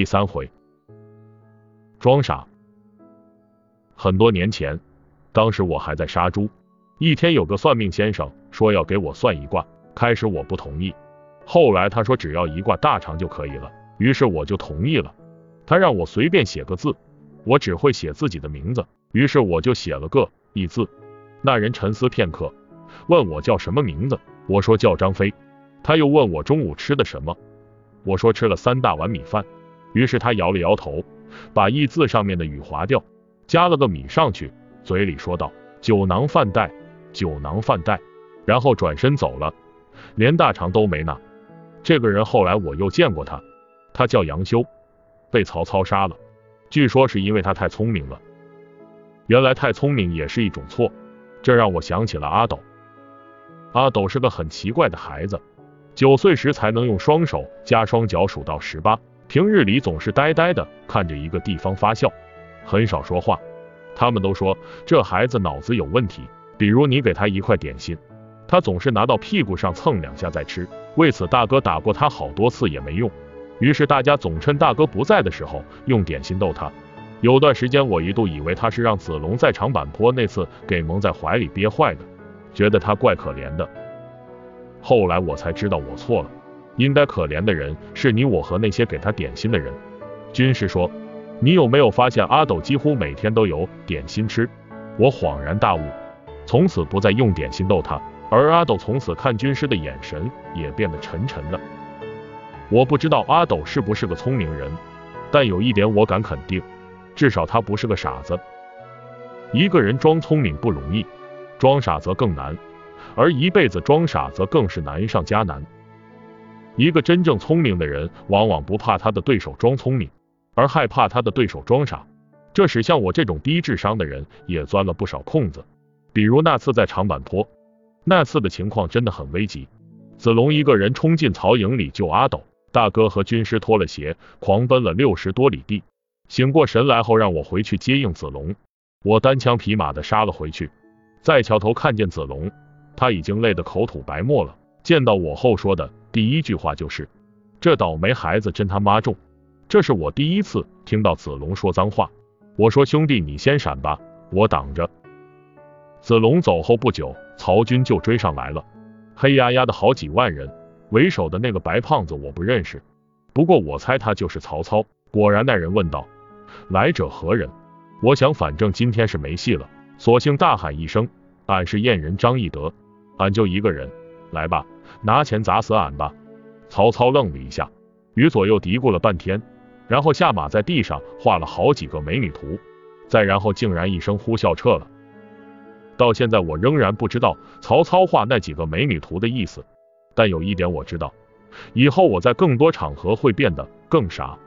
第三回，装傻。很多年前，当时我还在杀猪，一天有个算命先生说要给我算一卦，开始我不同意，后来他说只要一卦大肠就可以了，于是我就同意了。他让我随便写个字，我只会写自己的名字，于是我就写了个义字。那人沉思片刻，问我叫什么名字，我说叫张飞。他又问我中午吃的什么，我说吃了三大碗米饭。于是他摇了摇头，把义字上面的雨划掉，加了个米上去，嘴里说道：“酒囊饭袋，酒囊饭袋。”然后转身走了，连大肠都没拿。这个人后来我又见过他，他叫杨修，被曹操杀了，据说是因为他太聪明了。原来太聪明也是一种错，这让我想起了阿斗。阿斗是个很奇怪的孩子，九岁时才能用双手加双脚数到十八。平日里总是呆呆的看着一个地方发笑，很少说话。他们都说这孩子脑子有问题，比如你给他一块点心，他总是拿到屁股上蹭两下再吃。为此大哥打过他好多次也没用，于是大家总趁大哥不在的时候用点心逗他。有段时间我一度以为他是让子龙在长坂坡那次给蒙在怀里憋坏的，觉得他怪可怜的。后来我才知道我错了。应该可怜的人是你我和那些给他点心的人。军师说：“你有没有发现阿斗几乎每天都有点心吃？”我恍然大悟，从此不再用点心逗他，而阿斗从此看军师的眼神也变得沉沉的。我不知道阿斗是不是个聪明人，但有一点我敢肯定，至少他不是个傻子。一个人装聪明不容易，装傻则更难，而一辈子装傻则更是难上加难。一个真正聪明的人，往往不怕他的对手装聪明，而害怕他的对手装傻。这使像我这种低智商的人也钻了不少空子。比如那次在长坂坡，那次的情况真的很危急。子龙一个人冲进曹营里救阿斗，大哥和军师脱了鞋，狂奔了六十多里地。醒过神来后，让我回去接应子龙。我单枪匹马的杀了回去，在桥头看见子龙，他已经累得口吐白沫了。见到我后说的。第一句话就是，这倒霉孩子真他妈重。这是我第一次听到子龙说脏话。我说兄弟，你先闪吧，我挡着。子龙走后不久，曹军就追上来了，黑压压的好几万人，为首的那个白胖子我不认识，不过我猜他就是曹操。果然，那人问道：“来者何人？”我想，反正今天是没戏了，索性大喊一声：“俺是燕人张翼德，俺就一个人，来吧。”拿钱砸死俺吧！曹操愣了一下，与左右嘀咕了半天，然后下马在地上画了好几个美女图，再然后竟然一声呼啸撤了。到现在我仍然不知道曹操画那几个美女图的意思，但有一点我知道，以后我在更多场合会变得更傻。